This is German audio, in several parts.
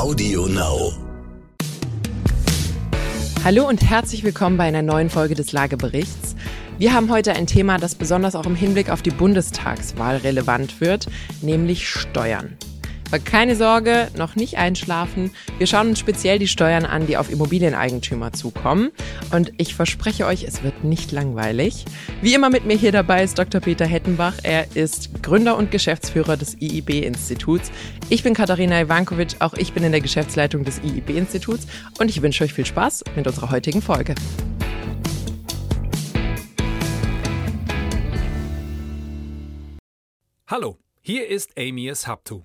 Audio Now. Hallo und herzlich willkommen bei einer neuen Folge des Lageberichts. Wir haben heute ein Thema, das besonders auch im Hinblick auf die Bundestagswahl relevant wird, nämlich Steuern. Aber keine Sorge, noch nicht einschlafen. Wir schauen uns speziell die Steuern an, die auf Immobilieneigentümer zukommen. Und ich verspreche euch, es wird nicht langweilig. Wie immer mit mir hier dabei ist Dr. Peter Hettenbach. Er ist Gründer und Geschäftsführer des IIB-Instituts. Ich bin Katharina Ivankovic, auch ich bin in der Geschäftsleitung des IIB-Instituts. Und ich wünsche euch viel Spaß mit unserer heutigen Folge. Hallo, hier ist Amias Haptu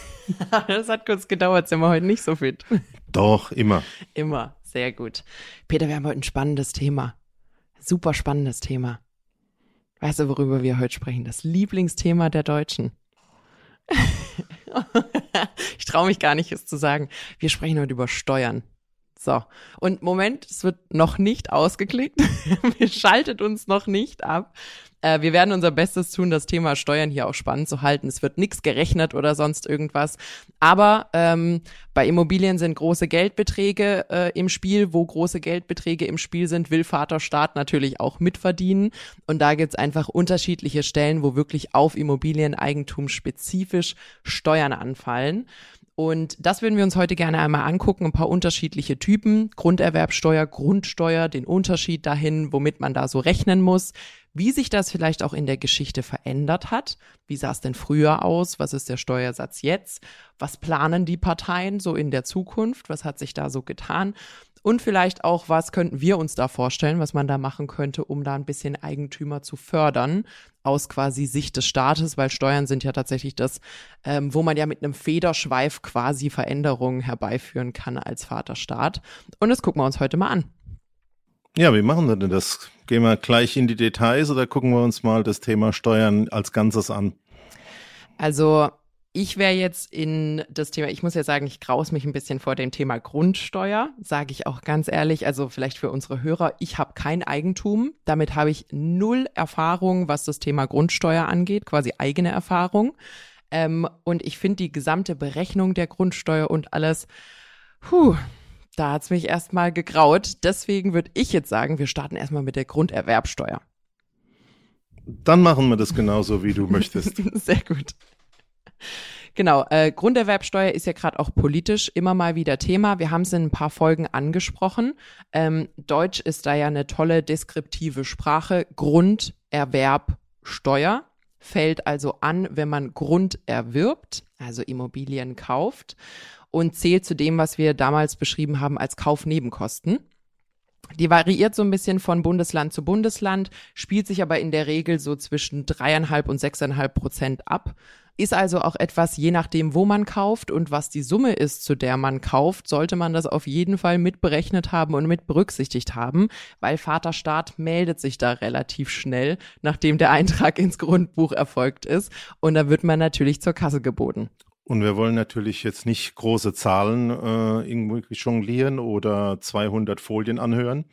das hat kurz gedauert, sind wir heute nicht so fit. Doch, immer. Immer, sehr gut. Peter, wir haben heute ein spannendes Thema. Super spannendes Thema. Weißt du, worüber wir heute sprechen? Das Lieblingsthema der Deutschen. ich traue mich gar nicht, es zu sagen. Wir sprechen heute über Steuern. So, und Moment, es wird noch nicht ausgeklickt. Schaltet uns noch nicht ab. Äh, wir werden unser Bestes tun, das Thema Steuern hier auch spannend zu halten. Es wird nichts gerechnet oder sonst irgendwas. Aber ähm, bei Immobilien sind große Geldbeträge äh, im Spiel. Wo große Geldbeträge im Spiel sind, will Vaterstaat natürlich auch mitverdienen. Und da gibt's einfach unterschiedliche Stellen, wo wirklich auf Immobilieneigentum spezifisch Steuern anfallen. Und das würden wir uns heute gerne einmal angucken, ein paar unterschiedliche Typen, Grunderwerbsteuer, Grundsteuer, den Unterschied dahin, womit man da so rechnen muss, wie sich das vielleicht auch in der Geschichte verändert hat. Wie sah es denn früher aus? Was ist der Steuersatz jetzt? Was planen die Parteien so in der Zukunft? Was hat sich da so getan? Und vielleicht auch, was könnten wir uns da vorstellen, was man da machen könnte, um da ein bisschen Eigentümer zu fördern, aus quasi Sicht des Staates, weil Steuern sind ja tatsächlich das, ähm, wo man ja mit einem Federschweif quasi Veränderungen herbeiführen kann als Vaterstaat. Und das gucken wir uns heute mal an. Ja, wie machen wir denn das? Gehen wir gleich in die Details oder gucken wir uns mal das Thema Steuern als Ganzes an? Also ich wäre jetzt in das Thema, ich muss ja sagen, ich graus mich ein bisschen vor dem Thema Grundsteuer, sage ich auch ganz ehrlich. Also vielleicht für unsere Hörer, ich habe kein Eigentum. Damit habe ich null Erfahrung, was das Thema Grundsteuer angeht, quasi eigene Erfahrung. Ähm, und ich finde die gesamte Berechnung der Grundsteuer und alles, puh, da hat's mich erstmal gegraut. Deswegen würde ich jetzt sagen, wir starten erstmal mit der Grunderwerbsteuer. Dann machen wir das genauso, wie du möchtest. Sehr gut. Genau, äh, Grunderwerbsteuer ist ja gerade auch politisch immer mal wieder Thema. Wir haben es in ein paar Folgen angesprochen. Ähm, Deutsch ist da ja eine tolle deskriptive Sprache. Grunderwerbsteuer fällt also an, wenn man Grund erwirbt, also Immobilien kauft und zählt zu dem, was wir damals beschrieben haben als Kaufnebenkosten. Die variiert so ein bisschen von Bundesland zu Bundesland, spielt sich aber in der Regel so zwischen dreieinhalb und sechseinhalb Prozent ab. Ist also auch etwas, je nachdem, wo man kauft und was die Summe ist, zu der man kauft, sollte man das auf jeden Fall mitberechnet haben und mit berücksichtigt haben, weil Vaterstaat meldet sich da relativ schnell, nachdem der Eintrag ins Grundbuch erfolgt ist. Und da wird man natürlich zur Kasse geboten. Und wir wollen natürlich jetzt nicht große Zahlen äh, irgendwie jonglieren oder 200 Folien anhören.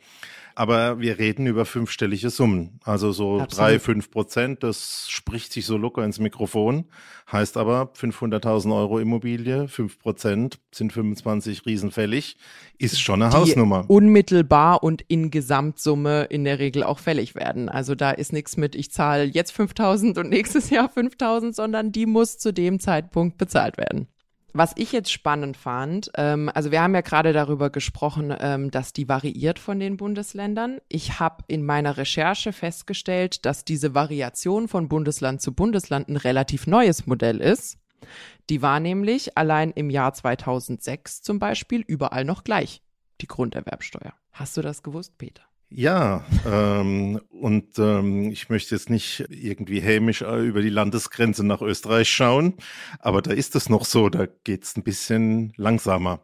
Aber wir reden über fünfstellige Summen. Also so Absolut. drei, fünf Prozent, das spricht sich so locker ins Mikrofon. Heißt aber 500.000 Euro Immobilie, fünf Prozent sind 25 riesenfällig, ist schon eine Die Hausnummer. Unmittelbar und in Gesamtsumme in der Regel auch fällig werden. Also da ist nichts mit, ich zahle jetzt 5.000 und nächstes Jahr 5.000, sondern die muss zu dem Zeitpunkt bezahlt werden. Was ich jetzt spannend fand, ähm, also wir haben ja gerade darüber gesprochen, ähm, dass die variiert von den Bundesländern. Ich habe in meiner Recherche festgestellt, dass diese Variation von Bundesland zu Bundesland ein relativ neues Modell ist. Die war nämlich allein im Jahr 2006 zum Beispiel überall noch gleich, die Grunderwerbsteuer. Hast du das gewusst, Peter? Ja, ähm, und ähm, ich möchte jetzt nicht irgendwie hämisch äh, über die Landesgrenze nach Österreich schauen, aber da ist es noch so, da geht's ein bisschen langsamer.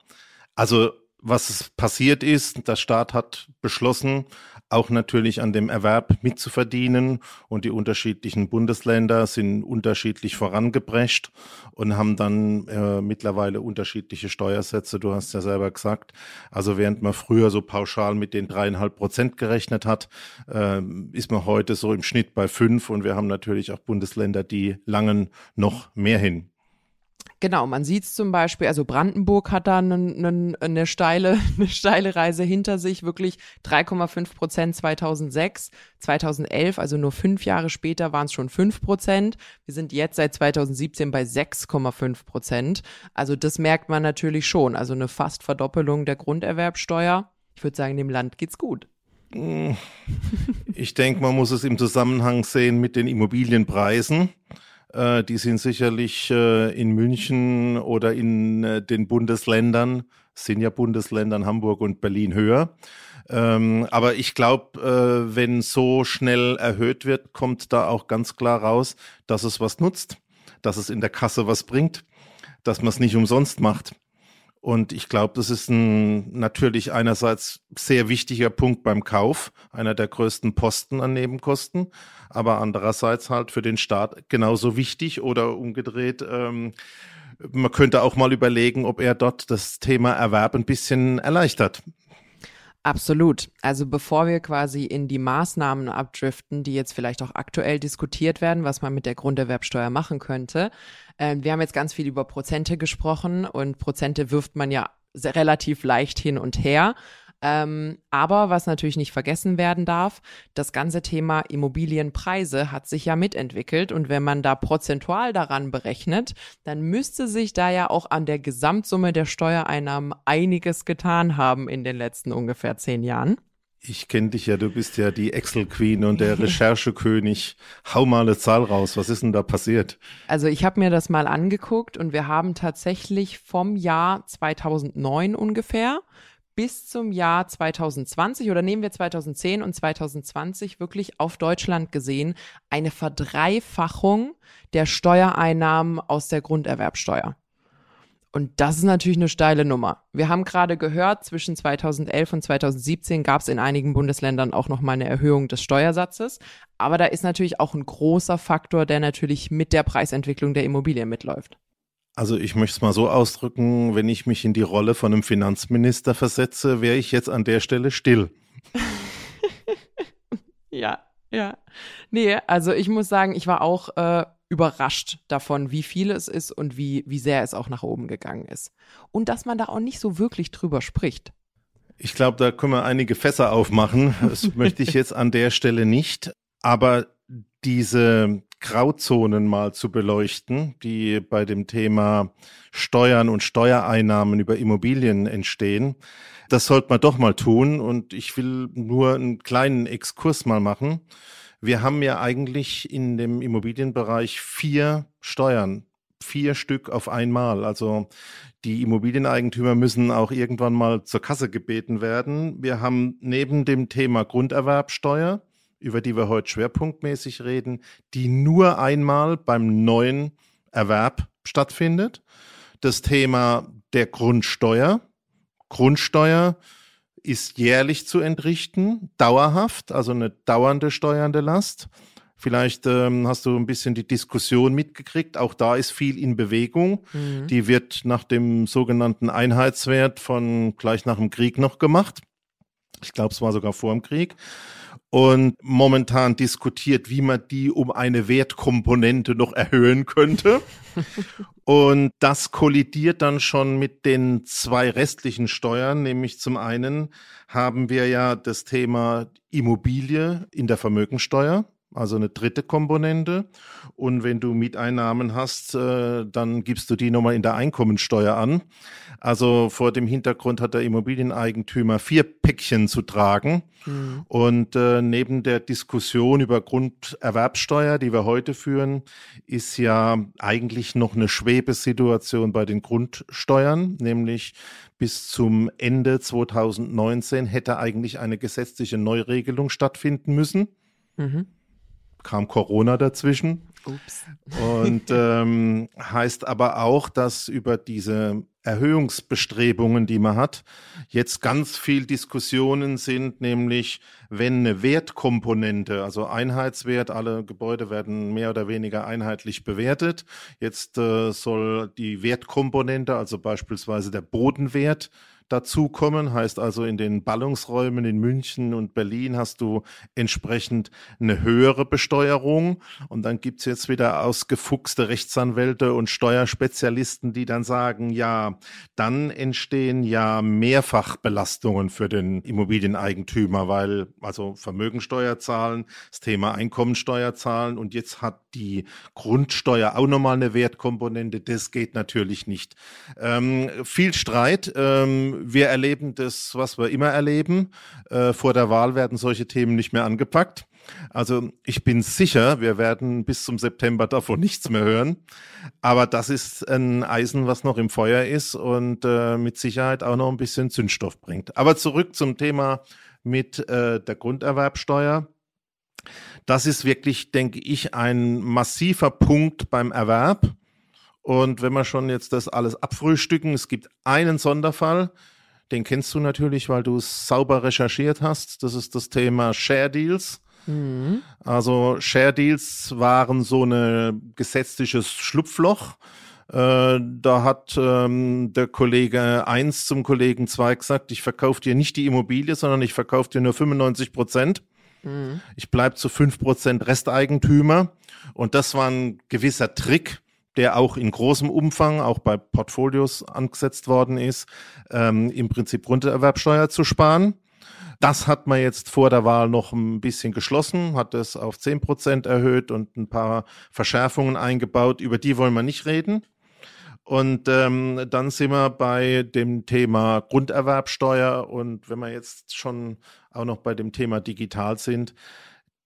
Also was passiert ist, der Staat hat beschlossen, auch natürlich an dem Erwerb mitzuverdienen. Und die unterschiedlichen Bundesländer sind unterschiedlich vorangeprescht und haben dann äh, mittlerweile unterschiedliche Steuersätze. Du hast ja selber gesagt. Also während man früher so pauschal mit den dreieinhalb Prozent gerechnet hat, äh, ist man heute so im Schnitt bei fünf. Und wir haben natürlich auch Bundesländer, die langen noch mehr hin. Genau, man sieht es zum Beispiel, also Brandenburg hat da eine, eine, eine, steile, eine steile Reise hinter sich, wirklich 3,5 Prozent 2006, 2011, also nur fünf Jahre später waren es schon 5 Prozent. Wir sind jetzt seit 2017 bei 6,5 Prozent. Also das merkt man natürlich schon, also eine fast Verdoppelung der Grunderwerbsteuer. Ich würde sagen, dem Land geht's gut. Ich denke, man muss es im Zusammenhang sehen mit den Immobilienpreisen. Äh, die sind sicherlich äh, in München oder in äh, den Bundesländern, sind ja Bundesländern Hamburg und Berlin höher. Ähm, aber ich glaube, wenn so schnell erhöht wird, kommt da auch ganz klar raus, dass es was nutzt, dass es in der Kasse was bringt, dass man es nicht umsonst macht. Und ich glaube, das ist ein natürlich einerseits sehr wichtiger Punkt beim Kauf, einer der größten Posten an Nebenkosten, aber andererseits halt für den Staat genauso wichtig oder umgedreht. Ähm, man könnte auch mal überlegen, ob er dort das Thema Erwerb ein bisschen erleichtert. Absolut. Also bevor wir quasi in die Maßnahmen abdriften, die jetzt vielleicht auch aktuell diskutiert werden, was man mit der Grunderwerbsteuer machen könnte. Äh, wir haben jetzt ganz viel über Prozente gesprochen und Prozente wirft man ja relativ leicht hin und her. Ähm, aber was natürlich nicht vergessen werden darf, das ganze Thema Immobilienpreise hat sich ja mitentwickelt und wenn man da prozentual daran berechnet, dann müsste sich da ja auch an der Gesamtsumme der Steuereinnahmen einiges getan haben in den letzten ungefähr zehn Jahren. Ich kenne dich ja, du bist ja die Excel-Queen und der Recherchekönig. Hau mal eine Zahl raus, was ist denn da passiert? Also ich habe mir das mal angeguckt und wir haben tatsächlich vom Jahr 2009 ungefähr bis zum Jahr 2020 oder nehmen wir 2010 und 2020 wirklich auf Deutschland gesehen eine Verdreifachung der Steuereinnahmen aus der Grunderwerbsteuer. Und das ist natürlich eine steile Nummer. Wir haben gerade gehört, zwischen 2011 und 2017 gab es in einigen Bundesländern auch noch mal eine Erhöhung des Steuersatzes. Aber da ist natürlich auch ein großer Faktor, der natürlich mit der Preisentwicklung der Immobilien mitläuft. Also ich möchte es mal so ausdrücken, wenn ich mich in die Rolle von einem Finanzminister versetze, wäre ich jetzt an der Stelle still. ja, ja. Nee, also ich muss sagen, ich war auch äh, überrascht davon, wie viel es ist und wie, wie sehr es auch nach oben gegangen ist. Und dass man da auch nicht so wirklich drüber spricht. Ich glaube, da können wir einige Fässer aufmachen. Das möchte ich jetzt an der Stelle nicht. Aber diese Grauzonen mal zu beleuchten, die bei dem Thema Steuern und Steuereinnahmen über Immobilien entstehen. Das sollte man doch mal tun und ich will nur einen kleinen Exkurs mal machen. Wir haben ja eigentlich in dem Immobilienbereich vier Steuern, vier Stück auf einmal. Also die Immobilieneigentümer müssen auch irgendwann mal zur Kasse gebeten werden. Wir haben neben dem Thema Grunderwerbsteuer über die wir heute schwerpunktmäßig reden, die nur einmal beim neuen Erwerb stattfindet. Das Thema der Grundsteuer. Grundsteuer ist jährlich zu entrichten, dauerhaft, also eine dauernde steuernde Last. Vielleicht ähm, hast du ein bisschen die Diskussion mitgekriegt. Auch da ist viel in Bewegung. Mhm. Die wird nach dem sogenannten Einheitswert von gleich nach dem Krieg noch gemacht. Ich glaube, es war sogar vor dem Krieg. Und momentan diskutiert, wie man die um eine Wertkomponente noch erhöhen könnte. und das kollidiert dann schon mit den zwei restlichen Steuern, nämlich zum einen haben wir ja das Thema Immobilie in der Vermögensteuer also eine dritte Komponente. Und wenn du Mieteinnahmen hast, äh, dann gibst du die nochmal in der Einkommensteuer an. Also vor dem Hintergrund hat der Immobilieneigentümer vier Päckchen zu tragen. Mhm. Und äh, neben der Diskussion über Grunderwerbsteuer, die wir heute führen, ist ja eigentlich noch eine Schwebesituation bei den Grundsteuern, nämlich bis zum Ende 2019 hätte eigentlich eine gesetzliche Neuregelung stattfinden müssen. Mhm kam Corona dazwischen. Ups. Und ähm, heißt aber auch, dass über diese Erhöhungsbestrebungen, die man hat, jetzt ganz viel Diskussionen sind, nämlich wenn eine Wertkomponente, also Einheitswert, alle Gebäude werden mehr oder weniger einheitlich bewertet. Jetzt äh, soll die Wertkomponente, also beispielsweise der Bodenwert, dazukommen. Heißt also, in den Ballungsräumen in München und Berlin hast du entsprechend eine höhere Besteuerung. Und dann gibt's jetzt wieder ausgefuchste Rechtsanwälte und Steuerspezialisten, die dann sagen, ja, dann entstehen ja Mehrfachbelastungen für den Immobilieneigentümer, weil also Vermögensteuer zahlen, das Thema Einkommensteuer zahlen und jetzt hat die Grundsteuer auch nochmal eine Wertkomponente. Das geht natürlich nicht. Ähm, viel Streit. Ähm, wir erleben das, was wir immer erleben. Äh, vor der Wahl werden solche Themen nicht mehr angepackt. Also ich bin sicher, wir werden bis zum September davon nichts mehr hören. Aber das ist ein Eisen, was noch im Feuer ist und äh, mit Sicherheit auch noch ein bisschen Zündstoff bringt. Aber zurück zum Thema mit äh, der Grunderwerbsteuer. Das ist wirklich, denke ich, ein massiver Punkt beim Erwerb. Und wenn wir schon jetzt das alles abfrühstücken, es gibt einen Sonderfall, den kennst du natürlich, weil du es sauber recherchiert hast. Das ist das Thema Share Deals. Mhm. Also Share Deals waren so ein gesetzliches Schlupfloch. Äh, da hat ähm, der Kollege 1 zum Kollegen 2 gesagt, ich verkaufe dir nicht die Immobilie, sondern ich verkaufe dir nur 95 Prozent. Mhm. Ich bleib zu 5 Prozent Resteigentümer. Und das war ein gewisser Trick, der auch in großem Umfang, auch bei Portfolios angesetzt worden ist, ähm, im Prinzip Grunderwerbsteuer zu sparen. Das hat man jetzt vor der Wahl noch ein bisschen geschlossen, hat es auf zehn Prozent erhöht und ein paar Verschärfungen eingebaut. Über die wollen wir nicht reden. Und ähm, dann sind wir bei dem Thema Grunderwerbsteuer. Und wenn wir jetzt schon auch noch bei dem Thema digital sind,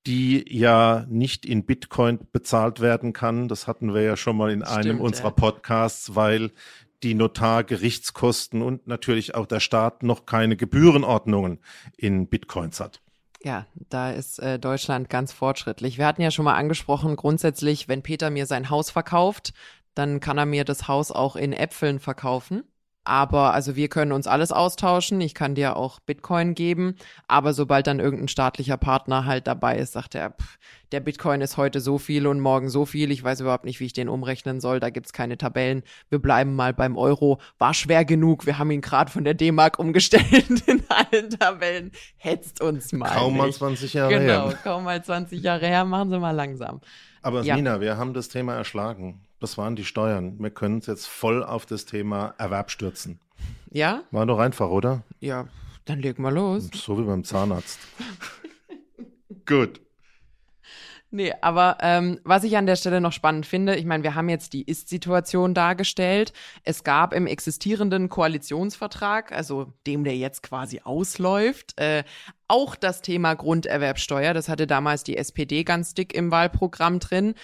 die ja nicht in Bitcoin bezahlt werden kann. Das hatten wir ja schon mal in Stimmt, einem unserer Podcasts, weil die Notargerichtskosten und natürlich auch der Staat noch keine Gebührenordnungen in Bitcoins hat. Ja, da ist äh, Deutschland ganz fortschrittlich. Wir hatten ja schon mal angesprochen, grundsätzlich, wenn Peter mir sein Haus verkauft, dann kann er mir das Haus auch in Äpfeln verkaufen. Aber also wir können uns alles austauschen. Ich kann dir auch Bitcoin geben. Aber sobald dann irgendein staatlicher Partner halt dabei ist, sagt er, pff, der Bitcoin ist heute so viel und morgen so viel. Ich weiß überhaupt nicht, wie ich den umrechnen soll. Da gibt's keine Tabellen. Wir bleiben mal beim Euro. War schwer genug. Wir haben ihn gerade von der D-Mark umgestellt in allen Tabellen. Hetzt uns mal. Kaum nicht. mal 20 Jahre genau, her. Genau, kaum mal 20 Jahre her. Machen Sie mal langsam. Aber ja. Nina, wir haben das Thema erschlagen. Das waren die Steuern. Wir können uns jetzt voll auf das Thema Erwerb stürzen. Ja? War doch einfach, oder? Ja, dann leg mal los. So wie beim Zahnarzt. Gut. Nee, aber ähm, was ich an der Stelle noch spannend finde, ich meine, wir haben jetzt die Ist-Situation dargestellt. Es gab im existierenden Koalitionsvertrag, also dem, der jetzt quasi ausläuft, äh, auch das Thema Grunderwerbsteuer. Das hatte damals die SPD ganz dick im Wahlprogramm drin.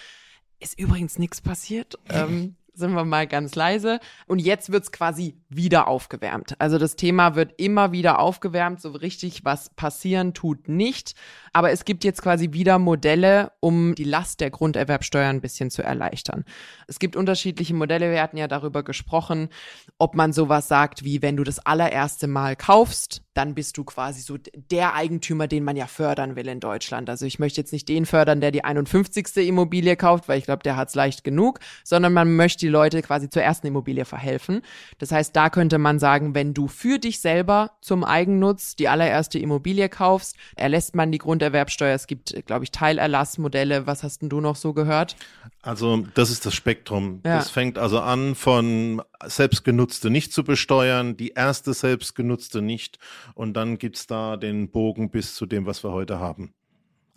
Ist übrigens nichts passiert. Ähm, sind wir mal ganz leise. Und jetzt wird's quasi wieder aufgewärmt. Also das Thema wird immer wieder aufgewärmt. So richtig was passieren tut nicht. Aber es gibt jetzt quasi wieder Modelle, um die Last der Grunderwerbsteuer ein bisschen zu erleichtern. Es gibt unterschiedliche Modelle. Wir hatten ja darüber gesprochen, ob man sowas sagt wie, wenn du das allererste Mal kaufst, dann bist du quasi so der Eigentümer, den man ja fördern will in Deutschland. Also ich möchte jetzt nicht den fördern, der die 51. Immobilie kauft, weil ich glaube, der hat's leicht genug, sondern man möchte die Leute quasi zur ersten Immobilie verhelfen. Das heißt, da könnte man sagen, wenn du für dich selber zum Eigennutz die allererste Immobilie kaufst, erlässt man die Grunderwerbsteuer. Es gibt, glaube ich, Teilerlassmodelle. Was hast denn du noch so gehört? Also das ist das Spektrum. Ja. Das fängt also an von selbstgenutzte nicht zu besteuern, die erste selbstgenutzte nicht und dann gibt's da den Bogen bis zu dem, was wir heute haben.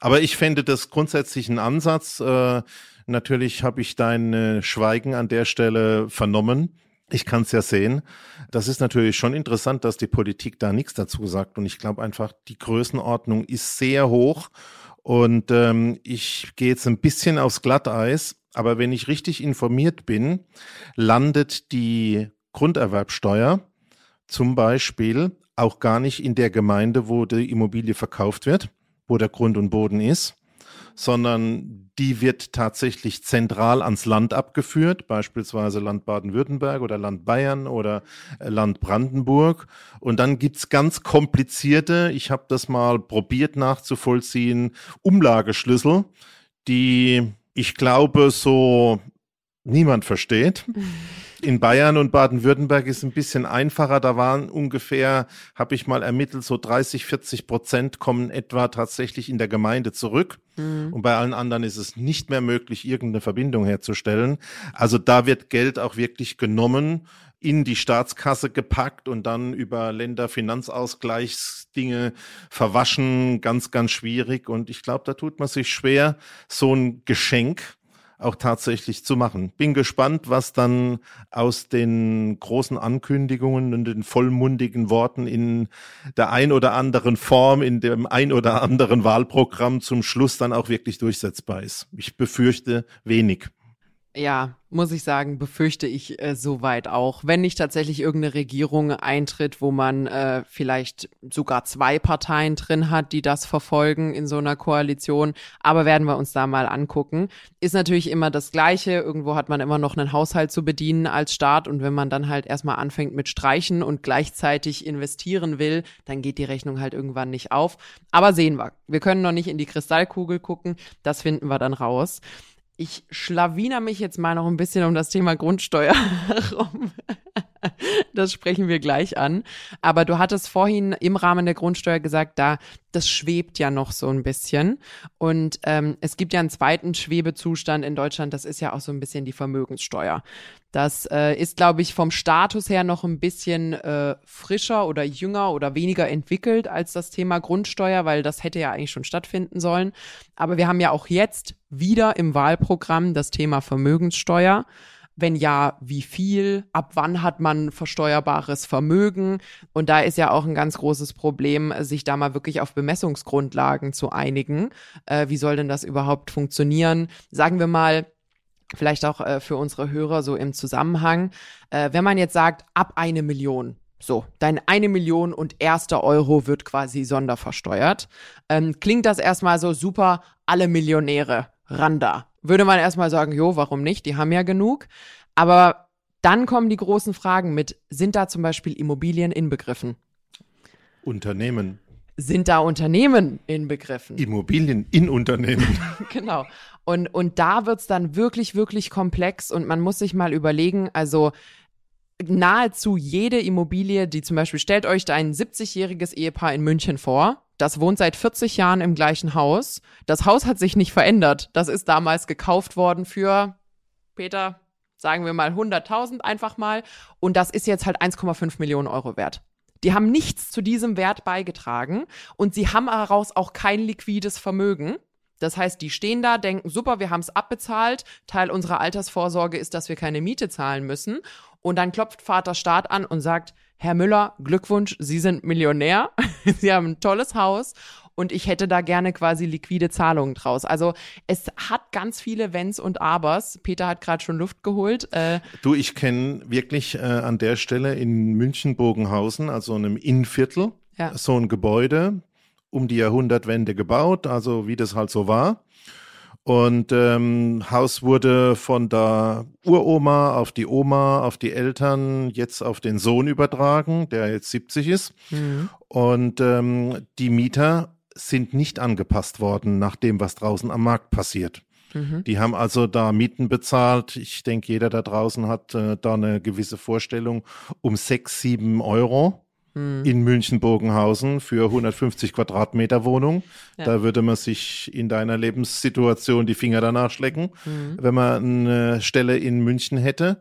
Aber ich fände das grundsätzlich ein Ansatz. Äh, natürlich habe ich dein Schweigen an der Stelle vernommen. Ich kann es ja sehen. Das ist natürlich schon interessant, dass die Politik da nichts dazu sagt. Und ich glaube einfach, die Größenordnung ist sehr hoch. Und ähm, ich gehe jetzt ein bisschen aufs Glatteis. Aber wenn ich richtig informiert bin, landet die Grunderwerbsteuer zum Beispiel auch gar nicht in der Gemeinde, wo die Immobilie verkauft wird, wo der Grund und Boden ist, sondern die wird tatsächlich zentral ans Land abgeführt, beispielsweise Land Baden-Württemberg oder Land Bayern oder äh, Land Brandenburg. Und dann gibt's ganz komplizierte, ich habe das mal probiert nachzuvollziehen, Umlageschlüssel, die ich glaube so niemand versteht. In Bayern und Baden-Württemberg ist es ein bisschen einfacher. Da waren ungefähr, habe ich mal ermittelt, so 30, 40 Prozent kommen etwa tatsächlich in der Gemeinde zurück. Mhm. Und bei allen anderen ist es nicht mehr möglich, irgendeine Verbindung herzustellen. Also da wird Geld auch wirklich genommen, in die Staatskasse gepackt und dann über Länderfinanzausgleichsdinge verwaschen. Ganz, ganz schwierig. Und ich glaube, da tut man sich schwer, so ein Geschenk auch tatsächlich zu machen. Bin gespannt, was dann aus den großen Ankündigungen und den vollmundigen Worten in der ein oder anderen Form, in dem ein oder anderen Wahlprogramm zum Schluss dann auch wirklich durchsetzbar ist. Ich befürchte wenig. Ja, muss ich sagen, befürchte ich äh, soweit auch. Wenn nicht tatsächlich irgendeine Regierung eintritt, wo man äh, vielleicht sogar zwei Parteien drin hat, die das verfolgen in so einer Koalition. Aber werden wir uns da mal angucken. Ist natürlich immer das Gleiche. Irgendwo hat man immer noch einen Haushalt zu bedienen als Staat. Und wenn man dann halt erstmal anfängt mit Streichen und gleichzeitig investieren will, dann geht die Rechnung halt irgendwann nicht auf. Aber sehen wir. Wir können noch nicht in die Kristallkugel gucken. Das finden wir dann raus. Ich schlawiner mich jetzt mal noch ein bisschen um das Thema Grundsteuer herum. das sprechen wir gleich an. Aber du hattest vorhin im Rahmen der Grundsteuer gesagt, da das schwebt ja noch so ein bisschen. Und ähm, es gibt ja einen zweiten Schwebezustand in Deutschland, das ist ja auch so ein bisschen die Vermögenssteuer. Das äh, ist, glaube ich, vom Status her noch ein bisschen äh, frischer oder jünger oder weniger entwickelt als das Thema Grundsteuer, weil das hätte ja eigentlich schon stattfinden sollen. Aber wir haben ja auch jetzt wieder im Wahlprogramm das Thema Vermögenssteuer. Wenn ja, wie viel? Ab wann hat man versteuerbares Vermögen? Und da ist ja auch ein ganz großes Problem, sich da mal wirklich auf Bemessungsgrundlagen zu einigen. Äh, wie soll denn das überhaupt funktionieren? Sagen wir mal, vielleicht auch äh, für unsere Hörer so im Zusammenhang, äh, wenn man jetzt sagt, ab eine Million, so, dein eine Million und erster Euro wird quasi sonderversteuert. Ähm, klingt das erstmal so super, alle Millionäre, Randa würde man erstmal sagen, jo, warum nicht? Die haben ja genug. Aber dann kommen die großen Fragen mit, sind da zum Beispiel Immobilien inbegriffen? Unternehmen. Sind da Unternehmen inbegriffen? Immobilien in Unternehmen. genau. Und, und da wird's dann wirklich, wirklich komplex und man muss sich mal überlegen, also nahezu jede Immobilie, die zum Beispiel, stellt euch da ein 70-jähriges Ehepaar in München vor, das wohnt seit 40 Jahren im gleichen Haus. Das Haus hat sich nicht verändert. Das ist damals gekauft worden für, Peter, sagen wir mal 100.000 einfach mal. Und das ist jetzt halt 1,5 Millionen Euro wert. Die haben nichts zu diesem Wert beigetragen und sie haben daraus auch kein liquides Vermögen. Das heißt, die stehen da, denken, super, wir haben es abbezahlt. Teil unserer Altersvorsorge ist, dass wir keine Miete zahlen müssen. Und dann klopft Vater Staat an und sagt, Herr Müller, Glückwunsch, Sie sind Millionär. Sie haben ein tolles Haus und ich hätte da gerne quasi liquide Zahlungen draus. Also es hat ganz viele Wenns und Abers. Peter hat gerade schon Luft geholt. Äh, du, ich kenne wirklich äh, an der Stelle in München-Bogenhausen, also einem Innenviertel, ja. so ein Gebäude um die Jahrhundertwende gebaut, also wie das halt so war. Und ähm, Haus wurde von der Uroma auf die Oma, auf die Eltern, jetzt auf den Sohn übertragen, der jetzt 70 ist. Mhm. Und ähm, die Mieter sind nicht angepasst worden nach dem, was draußen am Markt passiert. Mhm. Die haben also da Mieten bezahlt. Ich denke, jeder da draußen hat äh, da eine gewisse Vorstellung um sechs, sieben Euro mhm. in München-Bogenhausen für 150 Quadratmeter Wohnung. Ja. Da würde man sich in deiner Lebenssituation die Finger danach schlecken, mhm. wenn man eine Stelle in München hätte.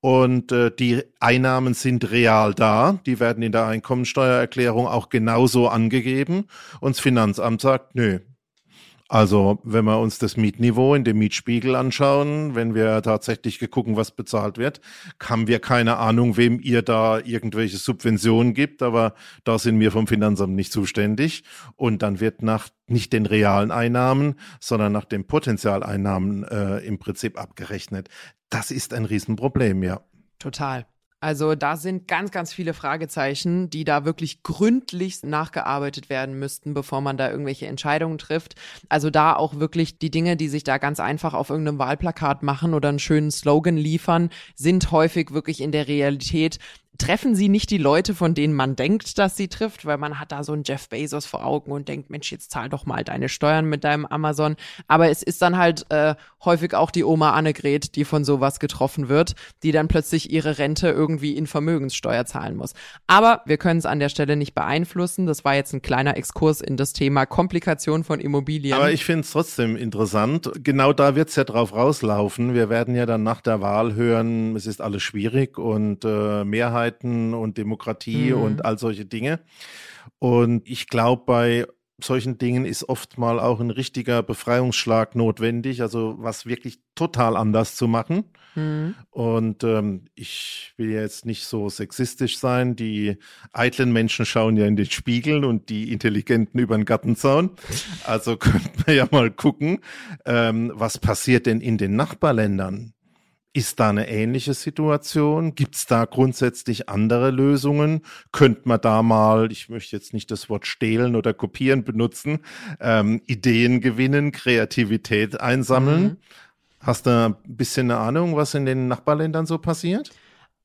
Und äh, die Einnahmen sind real da. Die werden in der Einkommensteuererklärung auch genauso angegeben. Und das Finanzamt sagt, nö, also, wenn wir uns das Mietniveau in dem Mietspiegel anschauen, wenn wir tatsächlich gucken, was bezahlt wird, haben wir keine Ahnung, wem ihr da irgendwelche Subventionen gibt, aber da sind wir vom Finanzamt nicht zuständig. Und dann wird nach nicht den realen Einnahmen, sondern nach den Potenzialeinnahmen äh, im Prinzip abgerechnet. Das ist ein Riesenproblem, ja. Total. Also da sind ganz, ganz viele Fragezeichen, die da wirklich gründlich nachgearbeitet werden müssten, bevor man da irgendwelche Entscheidungen trifft. Also da auch wirklich die Dinge, die sich da ganz einfach auf irgendeinem Wahlplakat machen oder einen schönen Slogan liefern, sind häufig wirklich in der Realität treffen sie nicht die Leute, von denen man denkt, dass sie trifft, weil man hat da so einen Jeff Bezos vor Augen und denkt, Mensch, jetzt zahl doch mal deine Steuern mit deinem Amazon. Aber es ist dann halt äh, häufig auch die Oma Annegret, die von sowas getroffen wird, die dann plötzlich ihre Rente irgendwie in Vermögenssteuer zahlen muss. Aber wir können es an der Stelle nicht beeinflussen. Das war jetzt ein kleiner Exkurs in das Thema Komplikation von Immobilien. Aber ich finde es trotzdem interessant. Genau da wird es ja drauf rauslaufen. Wir werden ja dann nach der Wahl hören, es ist alles schwierig und äh, Mehrheit Freiheiten und Demokratie mhm. und all solche Dinge. Und ich glaube, bei solchen Dingen ist oft mal auch ein richtiger Befreiungsschlag notwendig, also was wirklich total anders zu machen. Mhm. Und ähm, ich will jetzt nicht so sexistisch sein. Die eitlen Menschen schauen ja in den Spiegel und die Intelligenten über den Gartenzaun. Also könnte man ja mal gucken, ähm, was passiert denn in den Nachbarländern? Ist da eine ähnliche Situation? Gibt es da grundsätzlich andere Lösungen? Könnte man da mal, ich möchte jetzt nicht das Wort stehlen oder kopieren benutzen, ähm, Ideen gewinnen, Kreativität einsammeln? Mhm. Hast du ein bisschen eine Ahnung, was in den Nachbarländern so passiert?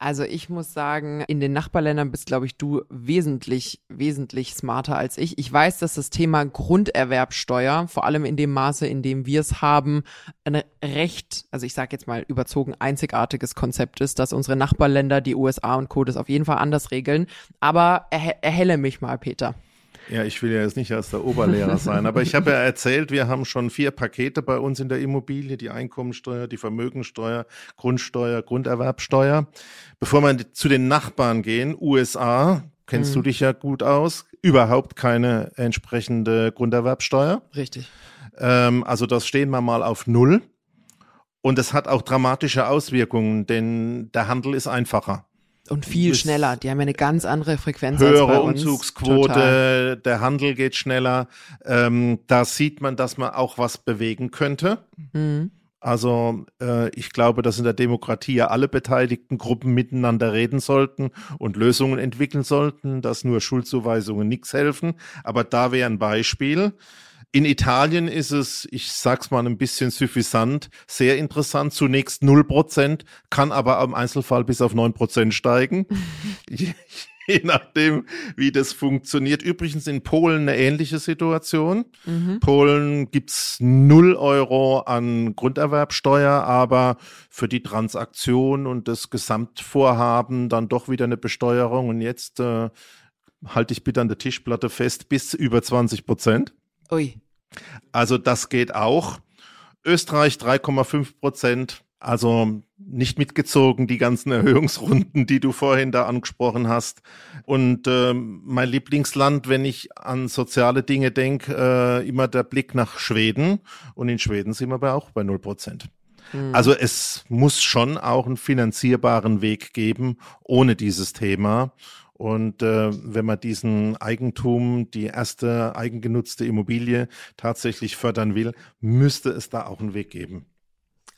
Also ich muss sagen, in den Nachbarländern bist, glaube ich, du wesentlich, wesentlich smarter als ich. Ich weiß, dass das Thema Grunderwerbsteuer, vor allem in dem Maße, in dem wir es haben, ein recht, also ich sage jetzt mal überzogen, einzigartiges Konzept ist, dass unsere Nachbarländer, die USA und Co. das auf jeden Fall anders regeln. Aber erhe erhelle mich mal, Peter. Ja, ich will ja jetzt nicht als der Oberlehrer sein, aber ich habe ja erzählt, wir haben schon vier Pakete bei uns in der Immobilie, die Einkommensteuer, die Vermögensteuer, Grundsteuer, Grunderwerbsteuer. Bevor wir zu den Nachbarn gehen, USA, kennst mhm. du dich ja gut aus, überhaupt keine entsprechende Grunderwerbsteuer. Richtig. Ähm, also das stehen wir mal auf Null. Und es hat auch dramatische Auswirkungen, denn der Handel ist einfacher. Und viel schneller. Die haben ja eine ganz andere Frequenz höhere. Umzugsquote, Total. der Handel geht schneller. Ähm, da sieht man, dass man auch was bewegen könnte. Mhm. Also äh, ich glaube, dass in der Demokratie ja alle beteiligten Gruppen miteinander reden sollten und Lösungen entwickeln sollten, dass nur Schuldzuweisungen nichts helfen. Aber da wäre ein Beispiel. In Italien ist es, ich sag's mal ein bisschen suffisant, sehr interessant. Zunächst 0%, kann aber im Einzelfall bis auf 9% steigen. Je nachdem, wie das funktioniert. Übrigens in Polen eine ähnliche Situation. Mhm. Polen gibt's 0 Euro an Grunderwerbsteuer, aber für die Transaktion und das Gesamtvorhaben dann doch wieder eine Besteuerung. Und jetzt äh, halte ich bitte an der Tischplatte fest, bis über 20 Prozent. Ui. Also das geht auch. Österreich 3,5 Prozent. Also nicht mitgezogen, die ganzen Erhöhungsrunden, die du vorhin da angesprochen hast. Und äh, mein Lieblingsland, wenn ich an soziale Dinge denke, äh, immer der Blick nach Schweden. Und in Schweden sind wir aber auch bei 0 Prozent. Hm. Also es muss schon auch einen finanzierbaren Weg geben ohne dieses Thema. Und äh, wenn man diesen Eigentum, die erste eigengenutzte Immobilie tatsächlich fördern will, müsste es da auch einen Weg geben.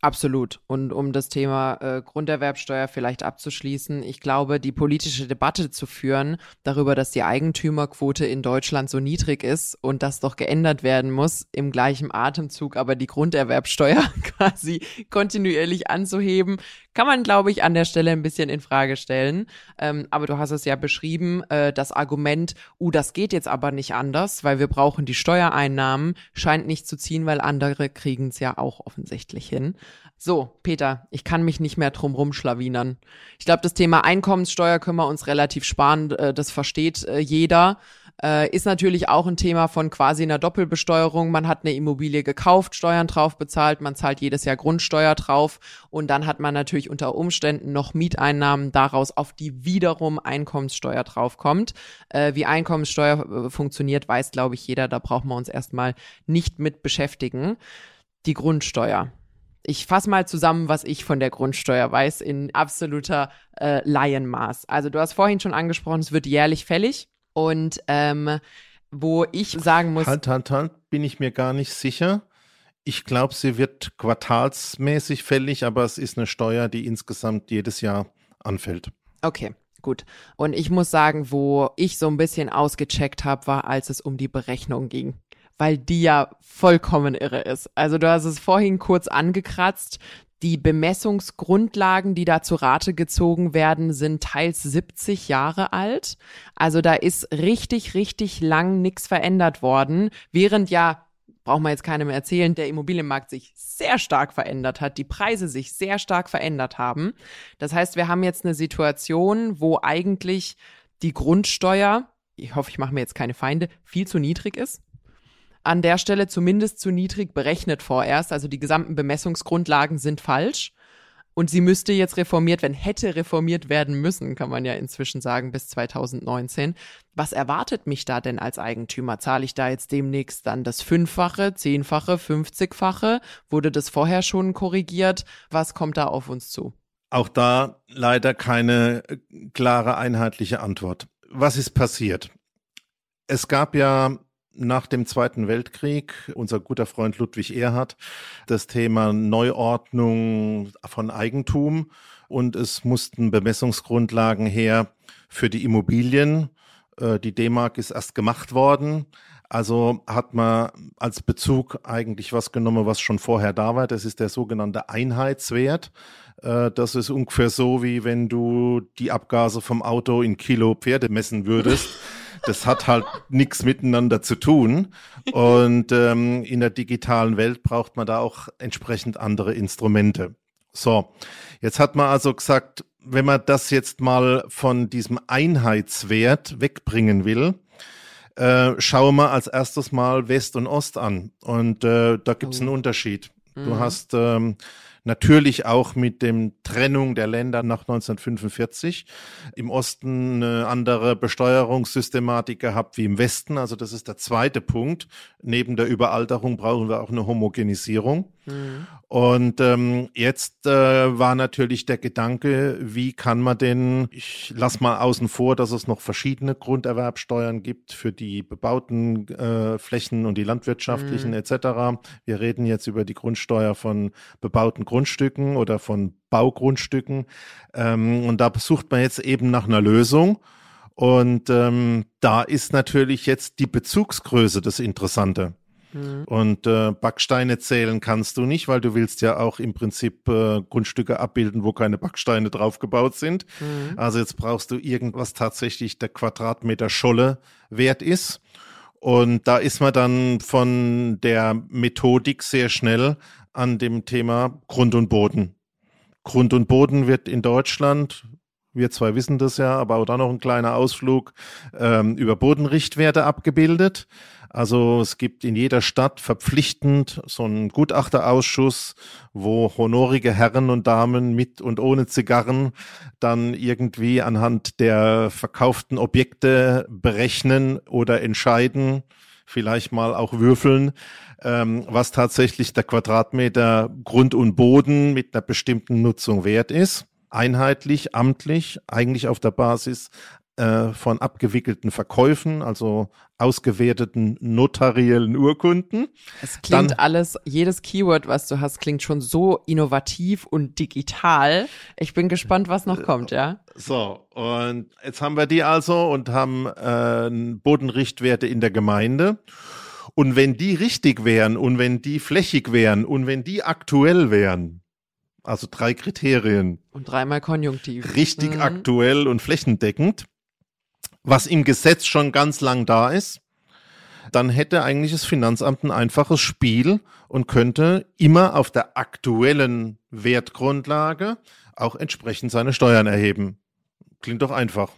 Absolut. Und um das Thema äh, Grunderwerbsteuer vielleicht abzuschließen, ich glaube, die politische Debatte zu führen darüber, dass die Eigentümerquote in Deutschland so niedrig ist und das doch geändert werden muss, im gleichen Atemzug aber die Grunderwerbsteuer quasi kontinuierlich anzuheben, kann man, glaube ich, an der Stelle ein bisschen in Frage stellen. Ähm, aber du hast es ja beschrieben, äh, das Argument, uh, das geht jetzt aber nicht anders, weil wir brauchen die Steuereinnahmen, scheint nicht zu ziehen, weil andere kriegen es ja auch offensichtlich hin. So, Peter, ich kann mich nicht mehr drum rumschlawinern. Ich glaube, das Thema Einkommenssteuer können wir uns relativ sparen. Äh, das versteht äh, jeder. Äh, ist natürlich auch ein Thema von quasi einer Doppelbesteuerung. Man hat eine Immobilie gekauft, Steuern drauf bezahlt, man zahlt jedes Jahr Grundsteuer drauf und dann hat man natürlich unter Umständen noch Mieteinnahmen daraus, auf die wiederum Einkommenssteuer draufkommt. Äh, wie Einkommenssteuer funktioniert, weiß, glaube ich, jeder. Da brauchen wir uns erstmal nicht mit beschäftigen. Die Grundsteuer ich fasse mal zusammen, was ich von der Grundsteuer weiß in absoluter äh, Laienmaß. Also du hast vorhin schon angesprochen, es wird jährlich fällig und ähm, wo ich sagen muss. Halt, halt, halt, bin ich mir gar nicht sicher. Ich glaube, sie wird quartalsmäßig fällig, aber es ist eine Steuer, die insgesamt jedes Jahr anfällt. Okay. Gut. Und ich muss sagen, wo ich so ein bisschen ausgecheckt habe, war, als es um die Berechnung ging. Weil die ja vollkommen irre ist. Also du hast es vorhin kurz angekratzt. Die Bemessungsgrundlagen, die da zu Rate gezogen werden, sind teils 70 Jahre alt. Also da ist richtig, richtig lang nichts verändert worden, während ja braucht man jetzt keinem erzählen, der Immobilienmarkt sich sehr stark verändert hat, die Preise sich sehr stark verändert haben. Das heißt, wir haben jetzt eine Situation, wo eigentlich die Grundsteuer, ich hoffe, ich mache mir jetzt keine Feinde, viel zu niedrig ist. An der Stelle zumindest zu niedrig berechnet vorerst, also die gesamten Bemessungsgrundlagen sind falsch. Und sie müsste jetzt reformiert werden, hätte reformiert werden müssen, kann man ja inzwischen sagen, bis 2019. Was erwartet mich da denn als Eigentümer? Zahle ich da jetzt demnächst dann das Fünffache, Zehnfache, Fünfzigfache? Wurde das vorher schon korrigiert? Was kommt da auf uns zu? Auch da leider keine äh, klare, einheitliche Antwort. Was ist passiert? Es gab ja nach dem Zweiten Weltkrieg, unser guter Freund Ludwig Erhard, das Thema Neuordnung von Eigentum und es mussten Bemessungsgrundlagen her für die Immobilien. Äh, die D-Mark ist erst gemacht worden. Also hat man als Bezug eigentlich was genommen, was schon vorher da war. Das ist der sogenannte Einheitswert. Äh, das ist ungefähr so, wie wenn du die Abgase vom Auto in Kilo Pferde messen würdest. Das hat halt nichts miteinander zu tun. Und ähm, in der digitalen Welt braucht man da auch entsprechend andere Instrumente. So, jetzt hat man also gesagt, wenn man das jetzt mal von diesem Einheitswert wegbringen will, äh, schauen wir als erstes mal West und Ost an. Und äh, da gibt es einen oh. Unterschied. Du mhm. hast ähm, Natürlich auch mit dem Trennung der Länder nach 1945. Im Osten eine andere Besteuerungssystematik gehabt wie im Westen. Also das ist der zweite Punkt. Neben der Überalterung brauchen wir auch eine Homogenisierung. Mhm. Und ähm, jetzt äh, war natürlich der Gedanke, wie kann man denn, ich lass mal außen vor, dass es noch verschiedene Grunderwerbsteuern gibt für die bebauten äh, Flächen und die landwirtschaftlichen mhm. etc. Wir reden jetzt über die Grundsteuer von bebauten Grundstücken oder von Baugrundstücken. Ähm, und da sucht man jetzt eben nach einer Lösung. Und ähm, da ist natürlich jetzt die Bezugsgröße das Interessante. Mhm. Und äh, Backsteine zählen kannst du nicht, weil du willst ja auch im Prinzip äh, Grundstücke abbilden, wo keine Backsteine draufgebaut sind. Mhm. Also jetzt brauchst du irgendwas tatsächlich der Quadratmeter Scholle wert ist. Und da ist man dann von der Methodik sehr schnell an dem Thema Grund und Boden. Grund und Boden wird in Deutschland, wir zwei wissen das ja, aber auch da noch ein kleiner Ausflug, ähm, über Bodenrichtwerte abgebildet. Also es gibt in jeder Stadt verpflichtend so einen Gutachterausschuss, wo honorige Herren und Damen mit und ohne Zigarren dann irgendwie anhand der verkauften Objekte berechnen oder entscheiden, vielleicht mal auch würfeln, ähm, was tatsächlich der Quadratmeter Grund und Boden mit einer bestimmten Nutzung wert ist einheitlich, amtlich, eigentlich auf der Basis äh, von abgewickelten Verkäufen, also ausgewerteten notariellen Urkunden. Es klingt Dann, alles, jedes Keyword, was du hast, klingt schon so innovativ und digital. Ich bin gespannt, was noch kommt, ja. So, und jetzt haben wir die also und haben äh, Bodenrichtwerte in der Gemeinde. Und wenn die richtig wären und wenn die flächig wären und wenn die aktuell wären, also drei Kriterien. Und dreimal Konjunktiv. Richtig mhm. aktuell und flächendeckend, was im Gesetz schon ganz lang da ist, dann hätte eigentlich das Finanzamt ein einfaches Spiel und könnte immer auf der aktuellen Wertgrundlage auch entsprechend seine Steuern erheben. Klingt doch einfach.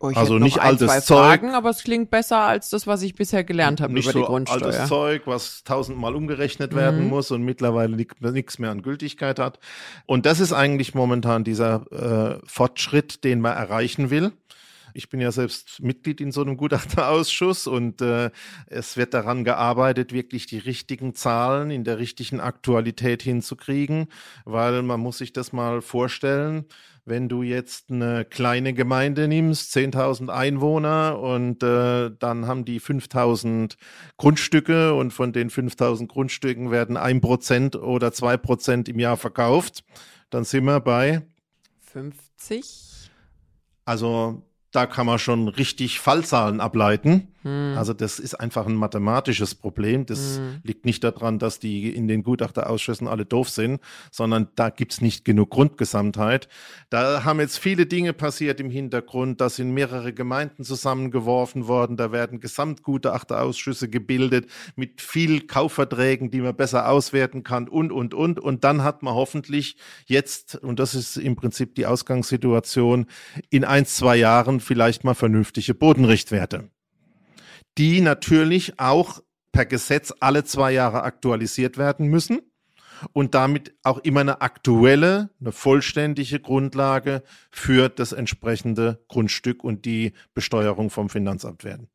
Oh, also nicht ein, altes Zeug. Fragen, aber es klingt besser als das, was ich bisher gelernt habe über so die Grundsteuer. Altes Zeug, was tausendmal umgerechnet mhm. werden muss und mittlerweile nichts mehr an Gültigkeit hat. Und das ist eigentlich momentan dieser äh, Fortschritt, den man erreichen will. Ich bin ja selbst Mitglied in so einem Gutachterausschuss und äh, es wird daran gearbeitet, wirklich die richtigen Zahlen in der richtigen Aktualität hinzukriegen, weil man muss sich das mal vorstellen. Wenn du jetzt eine kleine Gemeinde nimmst, 10.000 Einwohner und äh, dann haben die 5.000 Grundstücke und von den 5.000 Grundstücken werden ein Prozent oder zwei Prozent im Jahr verkauft, dann sind wir bei 50? Also da kann man schon richtig Fallzahlen ableiten. Hm. Also das ist einfach ein mathematisches Problem. Das hm. liegt nicht daran, dass die in den Gutachterausschüssen alle doof sind, sondern da gibt's nicht genug Grundgesamtheit. Da haben jetzt viele Dinge passiert im Hintergrund. Da sind mehrere Gemeinden zusammengeworfen worden. Da werden Gesamtgutachterausschüsse gebildet mit viel Kaufverträgen, die man besser auswerten kann und, und, und. Und dann hat man hoffentlich jetzt, und das ist im Prinzip die Ausgangssituation, in ein, zwei Jahren vielleicht mal vernünftige Bodenrichtwerte die natürlich auch per Gesetz alle zwei Jahre aktualisiert werden müssen und damit auch immer eine aktuelle, eine vollständige Grundlage für das entsprechende Grundstück und die Besteuerung vom Finanzamt werden.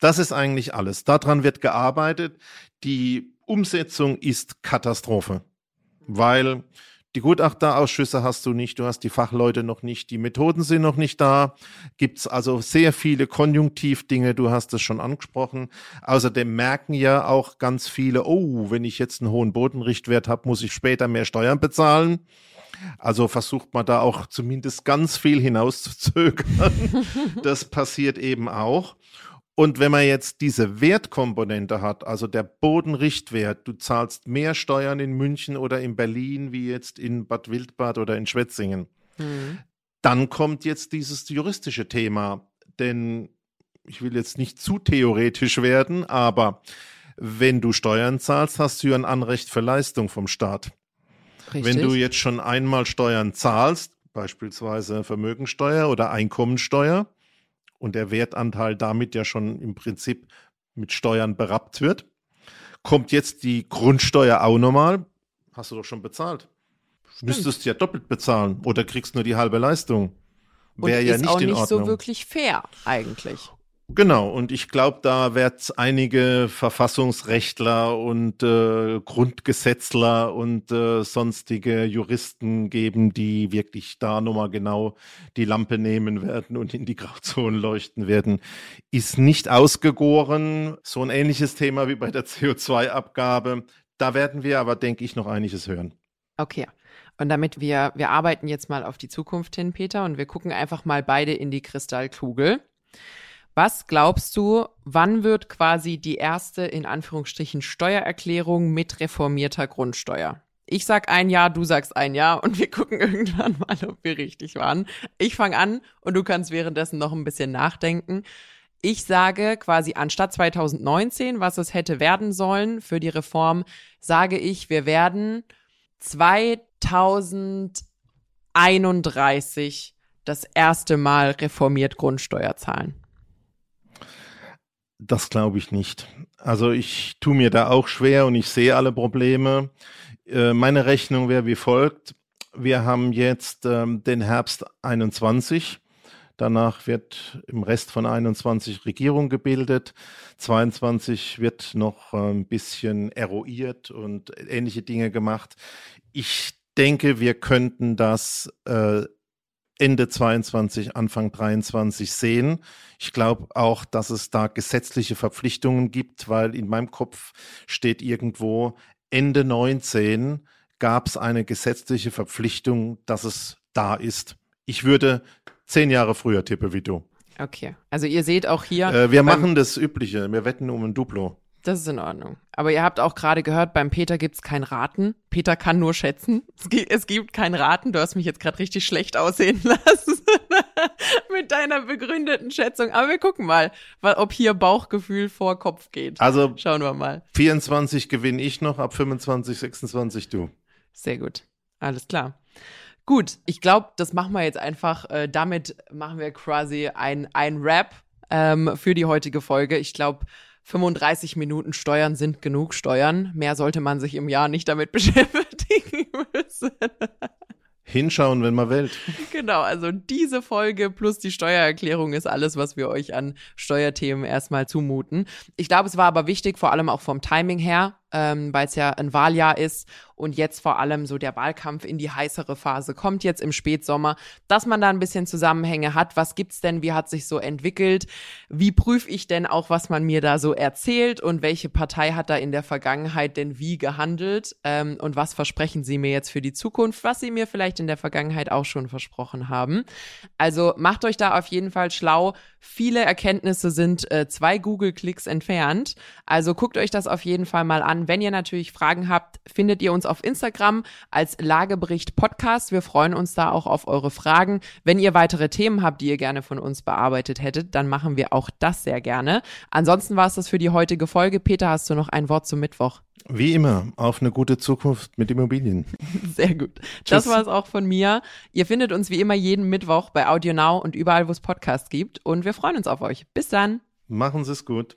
Das ist eigentlich alles. Daran wird gearbeitet. Die Umsetzung ist Katastrophe, weil die Gutachterausschüsse hast du nicht, du hast die Fachleute noch nicht, die Methoden sind noch nicht da. Gibt es also sehr viele Konjunktivdinge, du hast es schon angesprochen. Außerdem merken ja auch ganz viele, oh, wenn ich jetzt einen hohen Bodenrichtwert habe, muss ich später mehr Steuern bezahlen. Also versucht man da auch zumindest ganz viel hinauszuzögern. das passiert eben auch. Und wenn man jetzt diese Wertkomponente hat, also der Bodenrichtwert, du zahlst mehr Steuern in München oder in Berlin wie jetzt in Bad Wildbad oder in Schwetzingen, mhm. dann kommt jetzt dieses juristische Thema. Denn ich will jetzt nicht zu theoretisch werden, aber wenn du Steuern zahlst, hast du ja ein Anrecht für Leistung vom Staat. Richtig. Wenn du jetzt schon einmal Steuern zahlst, beispielsweise Vermögensteuer oder Einkommensteuer, und der Wertanteil damit ja schon im Prinzip mit Steuern berappt wird. Kommt jetzt die Grundsteuer auch nochmal? Hast du doch schon bezahlt. Stimmt. Müsstest ja doppelt bezahlen oder kriegst nur die halbe Leistung. Wäre ja nicht auch in nicht Ordnung. so wirklich fair eigentlich. Genau, und ich glaube, da wird es einige Verfassungsrechtler und äh, Grundgesetzler und äh, sonstige Juristen geben, die wirklich da nochmal genau die Lampe nehmen werden und in die Grauzonen leuchten werden. Ist nicht ausgegoren, so ein ähnliches Thema wie bei der CO2-Abgabe. Da werden wir aber, denke ich, noch einiges hören. Okay. Und damit wir, wir arbeiten jetzt mal auf die Zukunft hin, Peter, und wir gucken einfach mal beide in die Kristallkugel. Was glaubst du, wann wird quasi die erste in Anführungsstrichen Steuererklärung mit reformierter Grundsteuer? Ich sag ein Jahr, du sagst ein Jahr und wir gucken irgendwann mal, ob wir richtig waren. Ich fange an und du kannst währenddessen noch ein bisschen nachdenken. Ich sage quasi anstatt 2019, was es hätte werden sollen für die Reform, sage ich, wir werden 2031 das erste Mal reformiert Grundsteuer zahlen. Das glaube ich nicht. Also ich tue mir da auch schwer und ich sehe alle Probleme. Äh, meine Rechnung wäre wie folgt. Wir haben jetzt ähm, den Herbst 21. Danach wird im Rest von 21 Regierung gebildet. 22 wird noch ein bisschen eruiert und ähnliche Dinge gemacht. Ich denke, wir könnten das äh, Ende 22, Anfang 23 sehen. Ich glaube auch, dass es da gesetzliche Verpflichtungen gibt, weil in meinem Kopf steht irgendwo Ende 19 gab es eine gesetzliche Verpflichtung, dass es da ist. Ich würde zehn Jahre früher tippen wie du. Okay, also ihr seht auch hier. Äh, wir machen das Übliche. Wir wetten um ein Duplo. Das ist in Ordnung. Aber ihr habt auch gerade gehört, beim Peter gibt's kein Raten. Peter kann nur schätzen. Es gibt, es gibt kein Raten. Du hast mich jetzt gerade richtig schlecht aussehen lassen mit deiner begründeten Schätzung. Aber wir gucken mal, ob hier Bauchgefühl vor Kopf geht. Also schauen wir mal. 24 gewinne ich noch, ab 25, 26 du. Sehr gut. Alles klar. Gut, ich glaube, das machen wir jetzt einfach. Äh, damit machen wir quasi ein, ein Rap ähm, für die heutige Folge. Ich glaube, 35 Minuten Steuern sind genug Steuern. Mehr sollte man sich im Jahr nicht damit beschäftigen müssen. Hinschauen, wenn man wählt. Genau, also diese Folge plus die Steuererklärung ist alles, was wir euch an Steuerthemen erstmal zumuten. Ich glaube, es war aber wichtig, vor allem auch vom Timing her, ähm, weil es ja ein Wahljahr ist und jetzt vor allem so der Wahlkampf in die heißere Phase kommt jetzt im Spätsommer, dass man da ein bisschen Zusammenhänge hat. Was gibt's denn? Wie hat sich so entwickelt? Wie prüfe ich denn auch, was man mir da so erzählt und welche Partei hat da in der Vergangenheit denn wie gehandelt? Ähm, und was versprechen Sie mir jetzt für die Zukunft, was Sie mir vielleicht in der Vergangenheit auch schon versprochen haben? Also macht euch da auf jeden Fall schlau. Viele Erkenntnisse sind äh, zwei Google-Klicks entfernt. Also guckt euch das auf jeden Fall mal an. Wenn ihr natürlich Fragen habt, findet ihr uns auf Instagram als Lagebericht Podcast. Wir freuen uns da auch auf eure Fragen. Wenn ihr weitere Themen habt, die ihr gerne von uns bearbeitet hättet, dann machen wir auch das sehr gerne. Ansonsten war es das für die heutige Folge. Peter, hast du noch ein Wort zum Mittwoch? Wie immer, auf eine gute Zukunft mit Immobilien. Sehr gut. Tschüss. Das war es auch von mir. Ihr findet uns wie immer jeden Mittwoch bei Audio Now und überall, wo es Podcasts gibt. Und wir freuen uns auf euch. Bis dann. Machen Sie es gut.